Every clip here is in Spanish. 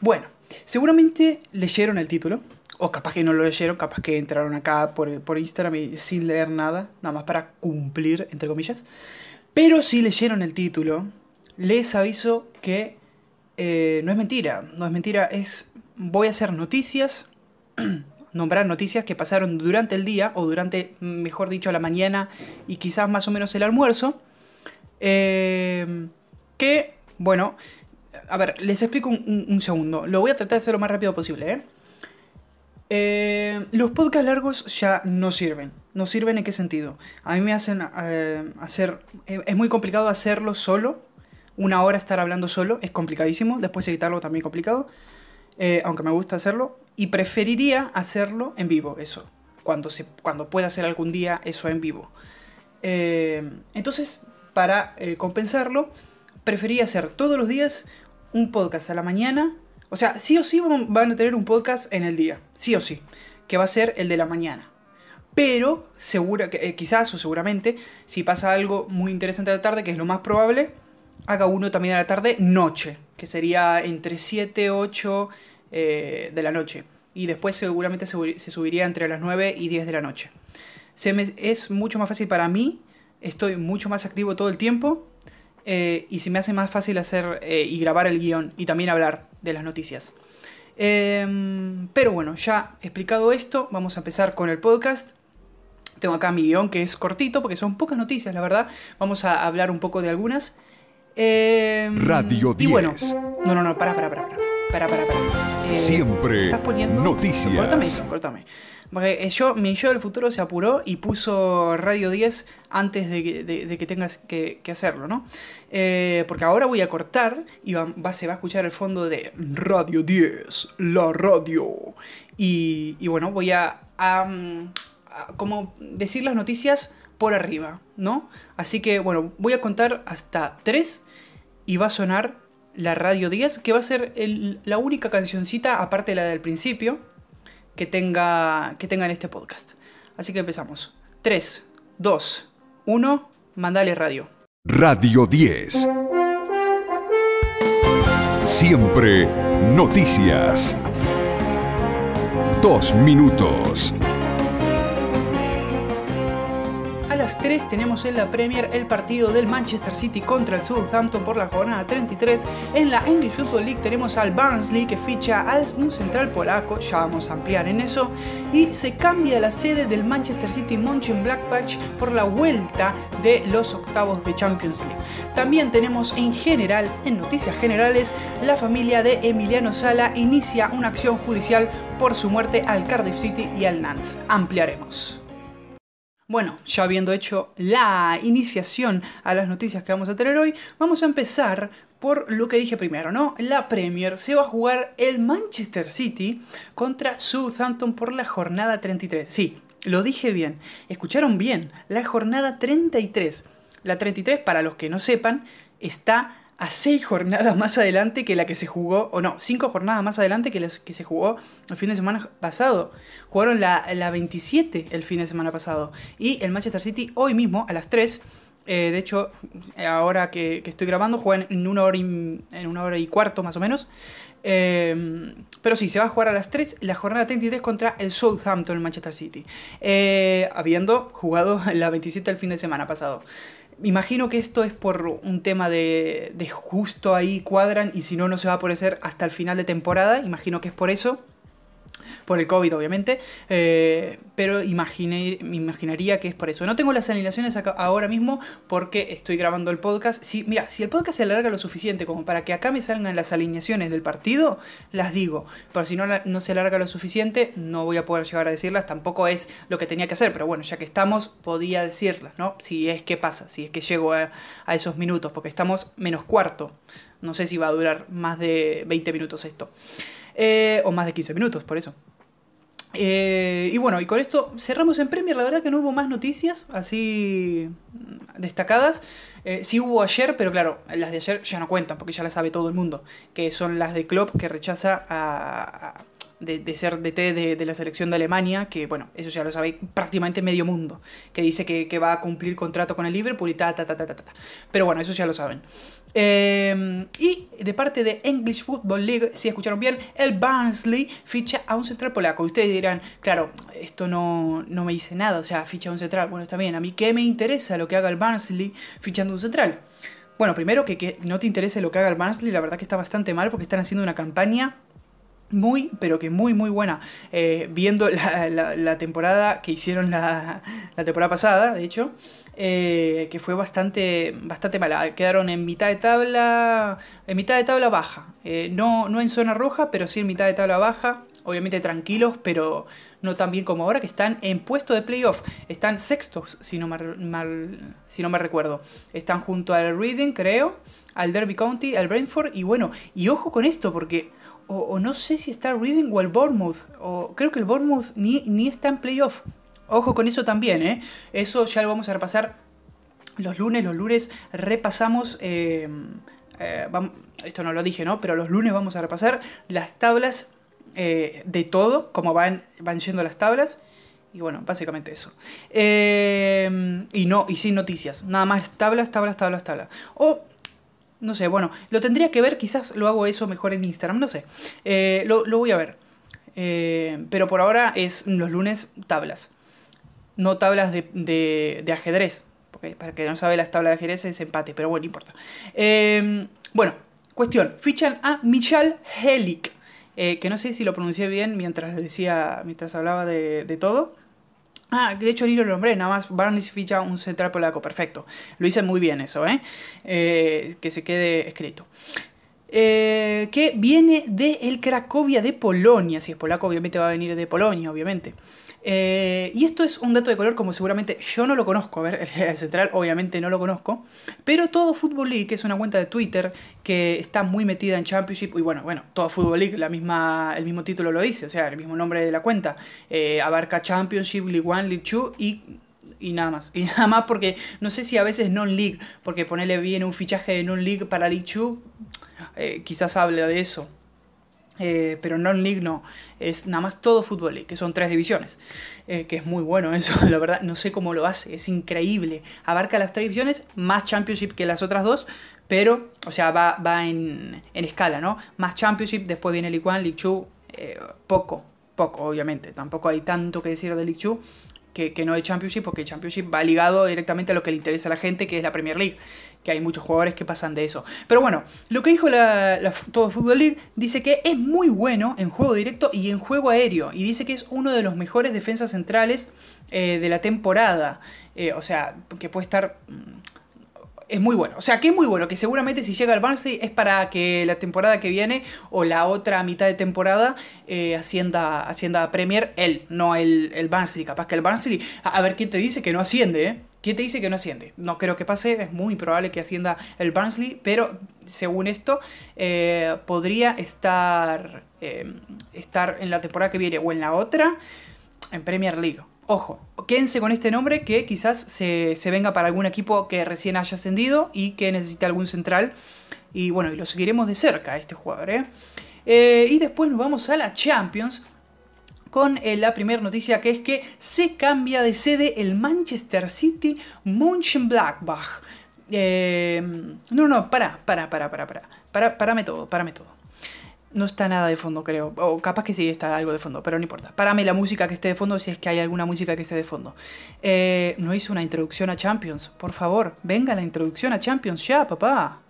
bueno. Seguramente leyeron el título. O capaz que no lo leyeron, capaz que entraron acá por, por Instagram y sin leer nada, nada más para cumplir, entre comillas. Pero si leyeron el título, les aviso que eh, no es mentira, no es mentira, es voy a hacer noticias, nombrar noticias que pasaron durante el día o durante, mejor dicho, la mañana y quizás más o menos el almuerzo. Eh, que, bueno, a ver, les explico un, un- un segundo. Lo voy a tratar de hacer lo más rápido posible, ¿eh? Eh, los podcasts largos ya no sirven. No sirven en qué sentido. A mí me hacen eh, hacer... eh, es muy complicado hacerlo solo. Una hora estar hablando solo es complicadísimo. Después editarlo también complicado. aunque me gusta hacerlo. Y preferiría hacerlo en vivo, eso. Cuando, se, cuando pueda hacer algún día eso en vivo. Entonces, para compensarlo, prefería hacer todos los días un podcast a la mañana. O sea, sí o sí van a tener un podcast en el día. Sí o sí. Que va a ser el de la mañana. Pero, segura, eh, quizás o seguramente, si pasa algo muy interesante a la tarde, que es lo más probable, haga uno también a la tarde, noche. Que sería entre 7, 8 eh, de la noche. Y después seguramente se, subiría entre las 9 y 10 de la noche. Es mucho más fácil para mí. Estoy mucho más activo todo el tiempo. Eh, y se me hace más fácil hacer eh, y grabar el guion y también hablar de las noticias. Em, pero bueno, ya explicado esto, vamos a empezar con el podcast. Tengo acá mi guion que es cortito porque son pocas noticias, la verdad. Vamos a hablar un poco de algunas. Em, Radio Y bueno, 10. no, no, no, para, para, para, para. Para, para, para. Eh, Siempre estás poniendo. noticias. Córtame eso, córtame. Eh, yo, mi yo del futuro se apuró y puso Radio 10 antes de que, tengas que, hacerlo, ¿no? Eh, porque ahora voy a cortar y va, se va a escuchar el fondo de Radio 10, la radio. Y, bueno, voy a, como decir las noticias por arriba, ¿no? Así que bueno, voy a contar hasta 3 y va a sonar la Radio 10, que va a ser la única cancioncita, aparte de la del principio, que tenga, que tenga en este podcast. Así que empezamos. 3, 2, 1, mandale radio. Radio 10. Siempre noticias. Dos minutos. Las 3 tenemos en la Premier el partido del Manchester City contra el Southampton por la jornada 33. En la English Football League tenemos al Barnsley que ficha a un central polaco, ya vamos a ampliar en eso. Y se cambia la sede del Manchester City Mönchengladbach por la vuelta de los octavos de Champions League. También tenemos en general, en noticias generales, la familia de Emiliano Sala inicia una acción judicial por su muerte al Cardiff City y al Nantes. Ampliaremos. Bueno, ya habiendo hecho la iniciación a las noticias que vamos a tener hoy, vamos a empezar por lo que dije primero, ¿no? La Premier se va a jugar el Manchester City contra Southampton por la jornada 33. Sí, lo dije bien, escucharon bien, la jornada 33. La 33, para los que no sepan, está a 6 jornadas más adelante que la que se jugó, o no, 5 jornadas más adelante que las que se jugó el fin de semana pasado. Jugaron la, la 27 el fin de semana pasado. Y el Manchester City hoy mismo, a las 3, eh, de hecho, ahora que, estoy grabando, juegan en una hora y, en una hora y cuarto más o menos. Eh, pero sí, se va a jugar a las 3 la jornada 33 contra el Southampton, el Manchester City. Eh, habiendo jugado la 27 el fin de semana pasado. Imagino que esto es por un tema de, de justo ahí cuadran y si no, no se va a hacer hasta el final de temporada. Imagino que es por eso por el COVID obviamente, eh, pero imaginé, me imaginaría que es por eso. No tengo las alineaciones acá, ahora mismo porque estoy grabando el podcast. Si, mira, si el podcast se alarga lo suficiente como para que acá me salgan las alineaciones del partido, las digo, pero si no, no se alarga lo suficiente, no voy a poder llegar a decirlas, tampoco es lo que tenía que hacer, pero bueno, ya que estamos, podía decirlas, ¿no? Si es que pasa, si es que llego a, esos minutos, porque estamos menos cuarto. No sé si va a durar más de 20 minutos esto. Eh, o más de 15 minutos, por eso. Eh, y bueno, y con esto cerramos en Premier. La verdad que no hubo más noticias así destacadas. Eh, sí hubo ayer, pero claro, las de ayer ya no cuentan porque ya las sabe todo el mundo. Que son las de Klopp que rechaza a, de, ser DT de, de, la selección de Alemania, que bueno, eso ya lo sabe prácticamente medio mundo, que dice que, que, va a cumplir contrato con el Liverpool y ta, ta, ta, ta, ta, ta. Pero bueno, eso ya lo saben. Eh, y de parte de English Football League, si escucharon bien, el Barnsley ficha a un central polaco. Ustedes dirán, claro, esto no, no me dice nada, o sea, ficha a un central. Bueno, está bien, a mí qué me interesa lo que haga el Barnsley fichando un central. Bueno, primero que, que no te interese lo que haga el Barnsley, la verdad que está bastante mal porque están haciendo una campaña muy, pero que muy, muy buena. Eh, viendo la, temporada que hicieron la, temporada pasada, de hecho, eh, que fue bastante, bastante mala. Quedaron en mitad de tabla, en mitad de tabla baja. Eh, no, no en zona roja, pero sí en mitad de tabla baja. Obviamente tranquilos, pero no tan bien como ahora, que están en puesto de playoff. Están sextos, si no, mal, mal, si no me recuerdo. Están junto al Reading, creo, al Derby County, al Brentford. Y bueno, y ojo con esto, porque o, no sé si está Reading o el Bournemouth, o creo que el Bournemouth ni, ni está en playoff. Ojo con eso también, ¿eh? Eso ya lo vamos a repasar los lunes. Los lunes repasamos, eh, eh, vamos, esto no lo dije, ¿no? Pero los lunes vamos a repasar las tablas eh, de todo, cómo van, van yendo las tablas. Y bueno, básicamente eso. y no, y sin noticias. Nada más tablas, tablas, tablas, tablas. O no sé, bueno, lo tendría que ver, quizás lo hago eso mejor en Instagram, no sé. Eh, lo, lo, voy a ver. Eh, pero por ahora es los lunes tablas. No tablas de, de, de ajedrez. Porque para que no sabe las tablas de ajedrez es empate, pero bueno, no importa. Eh, bueno, cuestión. Fichan a Michal Helik. Eh, que no sé si lo pronuncié bien mientras decía, mientras hablaba de, de todo. Ah, de hecho ni lo nombré, nada más Barney ficha un central polaco, perfecto. Lo hice muy bien eso, ¿eh? eh que se quede escrito. Eh, que viene de el Cracovia de Polonia, si es polaco obviamente va a venir de Polonia, obviamente. Eh, y esto es un dato de color como seguramente yo no lo conozco, a ver, el central obviamente no lo conozco, pero todo Football League, que es una cuenta de Twitter que está muy metida en Championship, y bueno, bueno, todo Football League, la misma, el mismo título lo dice, o sea, el mismo nombre de la cuenta, eh, abarca Championship, League 1, League 2 y y nada más. Y nada más porque no sé si a veces non-league, porque ponerle bien un fichaje de non-league para 2, eh, quizás hable de eso. Eh, pero non-league no, es nada más todo Fútbol League, que son tres divisiones, eh, que es muy bueno eso, la verdad, no sé cómo lo hace, es increíble, abarca las tres divisiones, más Championship que las otras dos, pero, o sea, va, va en, en escala, ¿no? Más Championship, después viene League 1, League 2, eh, poco, poco, obviamente, tampoco hay tanto que decir de 2, que, no de Championship, porque Championship va ligado directamente a lo que le interesa a la gente, que es la Premier League, que hay muchos jugadores que pasan de eso. Pero bueno, lo que dijo la, la Todo Football League dice que es muy bueno en juego directo y en juego aéreo, y dice que es uno de los mejores defensas centrales eh, de la temporada. Eh, o sea, que puede estar es muy bueno. O sea, que es muy bueno, que seguramente si llega al Barnsley es para que la temporada que viene o la otra mitad de temporada eh, Premier él, no el, el Barnsley. Capaz que el Barnsley, a, a, ver quién te dice que no asciende, ¿eh? ¿Quién te dice que no asciende? No creo que pase, es muy probable que ascienda el Barnsley, pero según esto eh, podría estar, eh, estar en la temporada que viene o en la otra en Premier League. Ojo, quédense con este nombre que quizás se, se, venga para algún equipo que recién haya ascendido y que necesite algún central. Y bueno, y lo seguiremos de cerca este jugador. ¿eh? Eh, y después nos vamos a la Champions con eh, la primera noticia que es que se cambia de sede el Manchester City Mönchengladbach. no, no, para, para, para, para, para, para, parame todo, parame todo. No está nada de fondo, creo. O capaz que sí está algo de fondo, pero no importa. Párame la música que esté de fondo si es que hay alguna música que esté de fondo. Eh, no hizo una introducción a Champions. Por favor, venga la introducción a Champions ya, papá.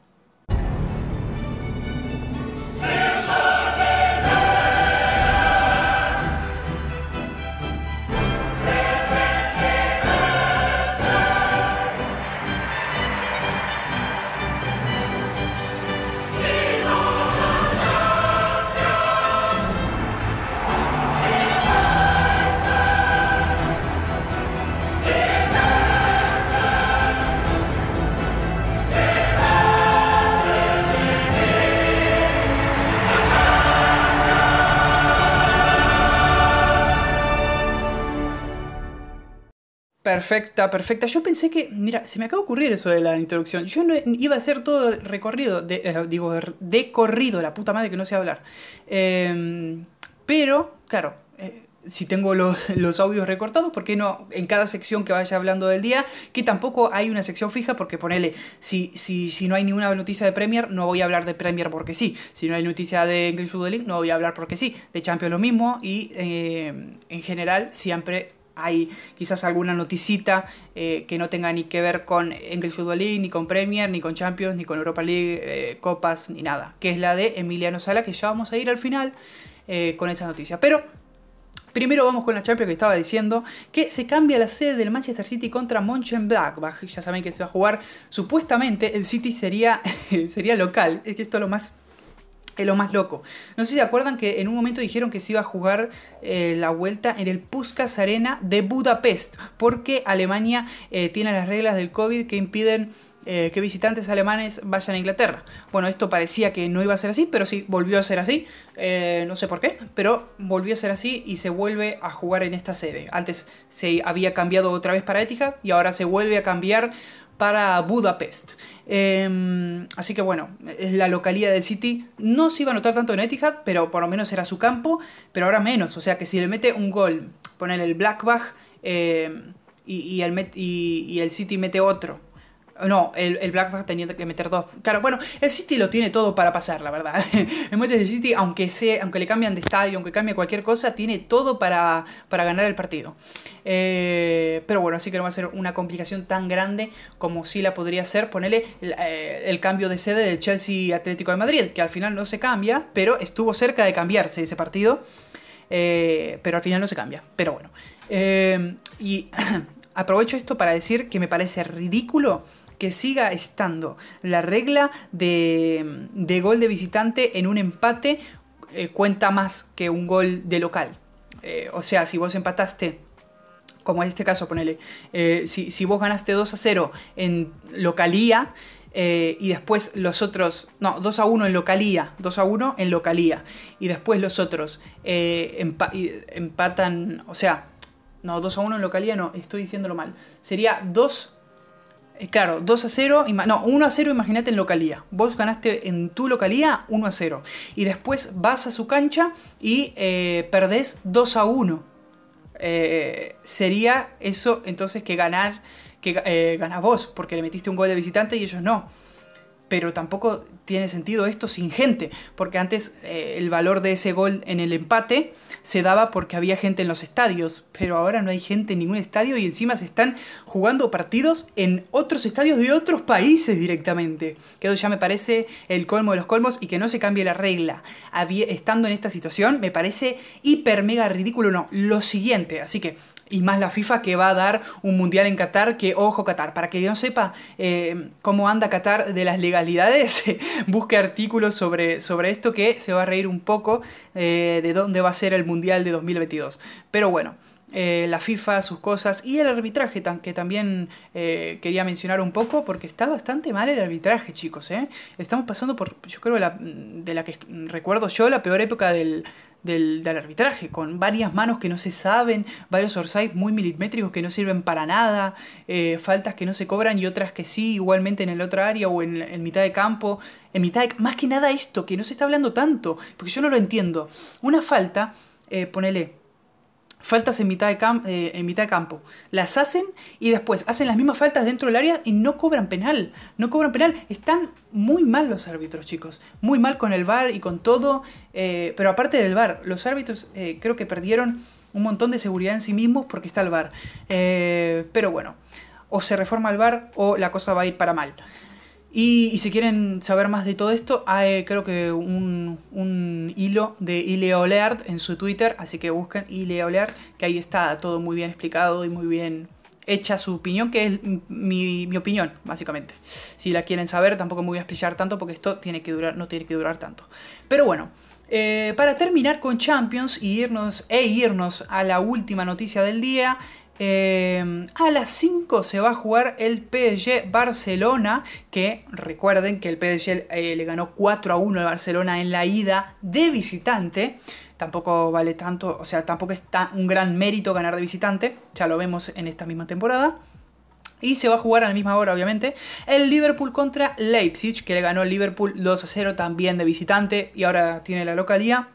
Perfecta, perfecta. Yo pensé que, mira, se me acaba de ocurrir eso de la introducción. Yo no iba a hacer todo recorrido, de, eh, digo, de corrido, la puta madre que no sé hablar. Em, pero, claro, eh, si tengo los, audios recortados, ¿por qué no en cada sección que vaya hablando del día? Que tampoco hay una sección fija, porque ponele, si, si, si no hay ninguna noticia de Premier, no voy a hablar de Premier porque sí. Si no hay noticia de English Football League, no voy a hablar porque sí. De Champions lo mismo y eh, en general siempre hay quizás alguna noticita eh, que no tenga ni que ver con English Football League, ni con Premier, ni con Champions, ni con Europa League, eh, Copas, ni nada. Que es la de Emiliano Sala, que ya vamos a ir al final eh, con esa noticia. Pero Primero vamos con la Champions que estaba diciendo que se cambia la sede del Manchester City contra Mönchengladbach. Ya saben que se va a jugar supuestamente el City sería, sería local. Es que esto es lo más lo más loco. No sé si se acuerdan que en un momento dijeron que se iba a jugar eh, la vuelta en el Puskas Arena de Budapest, porque Alemania eh, tiene las reglas del COVID que impiden eh, que visitantes alemanes vayan a Inglaterra. Bueno, esto parecía que no iba a ser así, pero sí, volvió a ser así. no sé por qué, pero volvió a ser así y se vuelve a jugar en esta sede. Antes se había cambiado otra vez para Etihad y ahora se vuelve a cambiar para Budapest. Em, así que bueno, la localidad de City. No se iba a notar tanto en Etihad, pero por lo menos era su campo, pero ahora menos. O sea que si le mete un gol, poner el Blackbach em, y el City mete otro no, el, el Blackback tenía que meter dos. Claro, bueno, el City lo tiene todo para pasar, la verdad. el Manchester City, aunque, sea, aunque le cambian de estadio, aunque cambie cualquier cosa, tiene todo para, para ganar el partido. Eh, pero bueno, así que no va a ser una complicación tan grande como si la podría ser ponerle eh, el, cambio de sede del Chelsea Atlético de Madrid, que al final no se cambia, pero estuvo cerca de cambiarse ese partido. Eh, pero al final no se cambia. Pero bueno. y aprovecho esto para decir que me parece ridículo que siga estando la regla de, gol de visitante en un empate eh, cuenta más que un gol de local. Eh, o sea, si vos empataste, como en este caso, ponele, eh, si, vos ganaste 2 a 0 en localía, y después los otros, no, 2 a 1 en localía, 2 a 1 en localía, y después los otros empatan, o sea, no, 2 a 1 en localía, no, estoy diciéndolo mal, sería 2 eh, claro, 2 a 0, no, 1 a 0 imagínate en localía. Vos ganaste en tu localía 1 a 0. Y después vas a su cancha y eh, perdés 2 a 1. Eh, sería eso entonces que ganar, que eh, ganas vos, porque le metiste un gol de visitante y ellos no pero tampoco tiene sentido esto sin gente, porque antes eh, el valor de ese gol en el empate se daba porque había gente en los estadios, pero ahora no hay gente en ningún estadio y encima se están jugando partidos en otros estadios de otros países directamente, que eso ya me parece el colmo de los colmos y que no se cambie la regla. estando en esta situación me parece hiper mega ridículo, no, lo siguiente, así que y más la FIFA que va a dar un mundial en Qatar, que ojo Qatar, para que no sepa eh, cómo anda Qatar de las legalidades, busque artículos sobre, sobre esto que se va a reír un poco eh, de dónde va a ser el mundial de 2022. Pero bueno. Eh, la FIFA, sus cosas y el arbitraje, que también quería mencionar un poco, porque está bastante mal el arbitraje, chicos. Estamos pasando por, yo creo, de la que recuerdo yo, la peor época del, del, arbitraje, con varias manos que no se saben, varios orsay muy milimétricos que no sirven para nada, eh, faltas que no se cobran y otras que sí, igualmente en el otro área o en, mitad de campo. En mitad de, más que nada esto, que no se está hablando tanto, porque yo no lo entiendo. Una falta, eh, ponele, faltas en mitad, de cam- eh, en mitad de campo. Las hacen y después hacen las mismas faltas dentro del área y no cobran penal. No cobran penal. Están muy mal los árbitros, chicos. Muy mal con el VAR y con todo. eh, pero aparte del VAR, los árbitros eh, creo que perdieron un montón de seguridad en sí mismos porque está el VAR. Pero bueno, o se reforma el VAR o la cosa va a ir para mal. Y, si quieren saber más de todo esto, hay creo que un, un hilo de Ile Oleard en su Twitter, así que busquen Ile Oleard, que ahí está todo muy bien explicado y muy bien hecha su opinión, que es mi, mi opinión, básicamente. Si la quieren saber, tampoco me voy a explicar tanto porque esto tiene que durar, no tiene que durar tanto. Pero bueno, eh, para terminar con Champions y irnos, e irnos a la última noticia del día, eh, a las 5 se va a jugar el PSG Barcelona, que recuerden que el PSG eh, le ganó 4 a 1 al Barcelona en la ida de visitante. Tampoco vale tanto, o sea, tampoco está un gran mérito ganar de visitante, ya lo vemos en esta misma temporada. Y se va a jugar a la misma hora, obviamente, el Liverpool contra Leipzig, que le ganó el Liverpool 2 a 0 también de visitante y ahora tiene la localía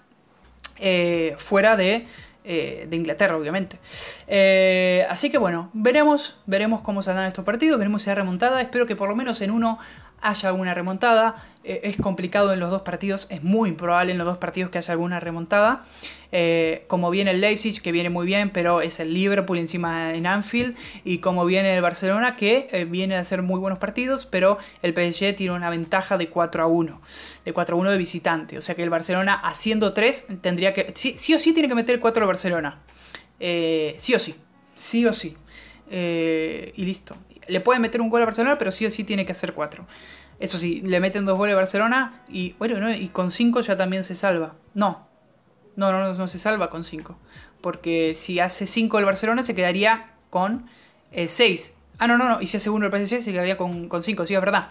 eh, fuera de, eh, de Inglaterra, obviamente. Eh, así que bueno, veremos, veremos cómo dan estos partidos, veremos si hay remontada. Espero que por lo menos en uno haya una remontada. Eh, es complicado en los dos partidos, es muy improbable en los dos partidos que haya alguna remontada. Eh, como viene el Leipzig, que viene muy bien, pero es el Liverpool encima en Anfield. Y como viene el Barcelona, que eh, viene a hacer muy buenos partidos, pero el PSG tiene una ventaja de 4 a 1. De 4 a 1 de visitante. O sea que el Barcelona haciendo 3 tendría que... Sí, sí o sí tiene que meter 4 el Barcelona. Sí o sí. Sí o sí. Y listo. Le puede meter un gol a Barcelona, pero sí o sí tiene que hacer 4. Eso sí, le meten dos goles a Barcelona y bueno, ¿no? y con 5 ya también se salva. No, no, no, no, se salva con 5. Porque si hace 5 el Barcelona se quedaría con 6. ah, no, no, no. Y si hace 1 el PSG se quedaría con 5. Sí, es verdad.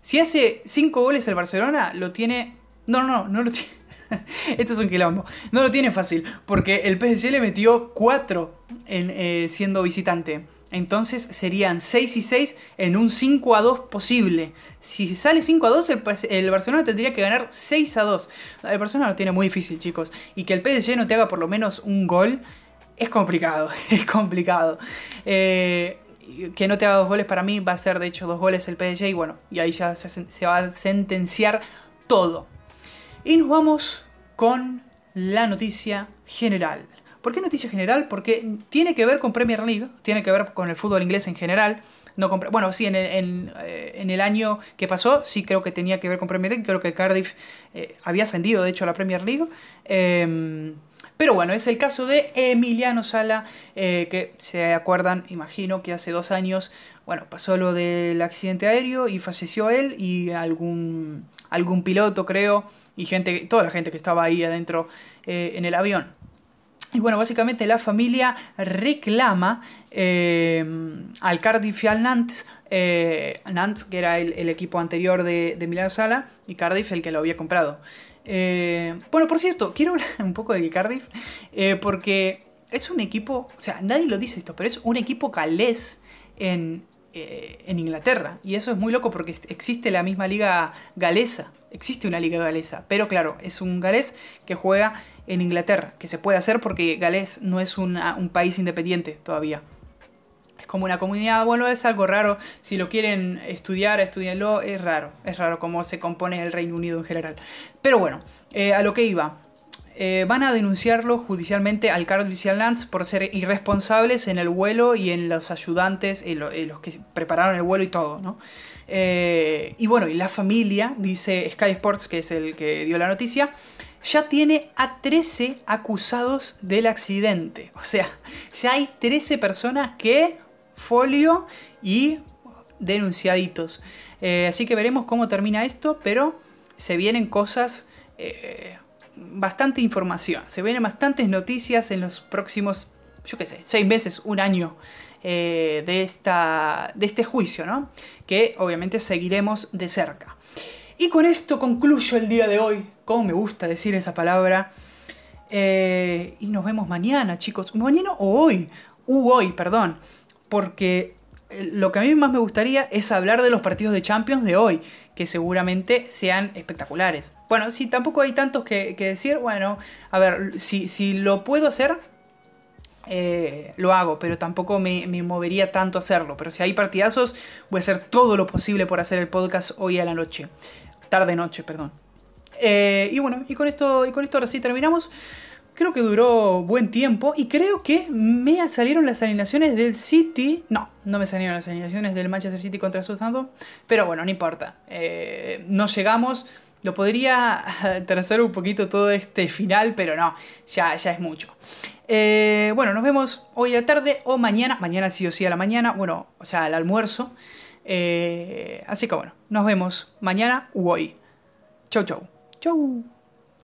Si hace 5 goles el Barcelona, lo tiene... No, no, no, no lo tiene... Esto es un quilombo. No lo tiene fácil. Porque el PSG le metió 4 en, eh, siendo visitante. Entonces serían 6 y 6 en un 5 a 2 posible. Si sale 5 a 2, el, el, Barcelona tendría que ganar 6 a 2. El Barcelona lo tiene muy difícil, chicos. Y que el PSG no te haga por lo menos un gol es complicado. Es complicado. Eh, que no te haga dos goles para mí va a ser de hecho dos goles el PSG. Y bueno, y ahí ya se va a sentenciar todo. Y nos vamos con la noticia general. ¿Por qué noticia general? Porque tiene que ver con Premier League, tiene que ver con el fútbol inglés en general. No bueno, sí, en el, en, en el, año que pasó, sí creo que tenía que ver con Premier League. Creo que Cardiff eh, había ascendido, de hecho, a la Premier League. Eh, pero bueno, es el caso de Emiliano Sala, eh, que se acuerdan, imagino que hace dos años, bueno, pasó lo del accidente aéreo y falleció él y algún, algún piloto, creo, y gente, toda la gente que estaba ahí adentro eh, en el avión. Y bueno, básicamente la familia reclama eh, al Cardiff y al Nantes, eh, Nantes que era el, el equipo anterior de, de Milano Sala, y Cardiff el que lo había comprado. Eh, bueno, por cierto, quiero hablar un poco del Cardiff, porque es un equipo, o sea, nadie lo dice esto, pero es un equipo galés en, en Inglaterra. Y eso es muy loco porque existe la misma liga galesa, existe una liga galesa, pero claro, es un galés que juega en Inglaterra, que se puede hacer porque Gales no es un país independiente todavía. Es como una comunidad, bueno, es algo raro. Si lo quieren estudiar, estudienlo, es raro. Es raro cómo se compone el Reino Unido en general. Pero bueno, eh, a lo que iba. Eh, van a denunciarlo judicialmente al Cardiff Nantes por ser irresponsables en el vuelo y en los ayudantes, en los que prepararon el vuelo y todo, ¿no? Eh, y bueno, y la familia, dice Sky Sports, que es el que dio la noticia, ya tiene a 13 acusados del accidente. O sea, ya hay 13 personas que folio y denunciaditos. Eh, así que veremos cómo termina esto, pero se vienen cosas, eh, bastante información, se vienen bastantes noticias en los próximos, yo qué sé, 6 meses, un año. Eh, de, esta, de este juicio, ¿no? Que obviamente seguiremos de cerca. Y con esto concluyo el día de hoy. Como me gusta decir esa palabra. Eh, y nos vemos mañana, chicos. Mañana o hoy. U hoy, perdón. Porque lo que a mí más me gustaría es hablar de los partidos de Champions de hoy. Que seguramente sean espectaculares. Bueno, si tampoco hay tantos que, decir. Bueno, a ver, si, si lo puedo hacer eh, lo hago, pero tampoco me, me, movería tanto hacerlo. Pero si hay partidazos, voy a hacer todo lo posible por hacer el podcast hoy a la noche. Tarde noche, perdón. Eh, y bueno, y con esto, y con esto ahora sí terminamos. Creo que duró buen tiempo y creo que me salieron las alineaciones del City. No, no me salieron las alineaciones del Manchester City contra Southampton. Pero bueno, no importa. Eh, no llegamos. Lo podría trazar un poquito todo este final, pero no, ya, ya es mucho. Eh, bueno, nos vemos hoy a la tarde o mañana. Mañana sí o sí a la mañana. Bueno, o sea, al almuerzo. Eh, así que bueno, nos vemos mañana u hoy. Chau, chau. Chau.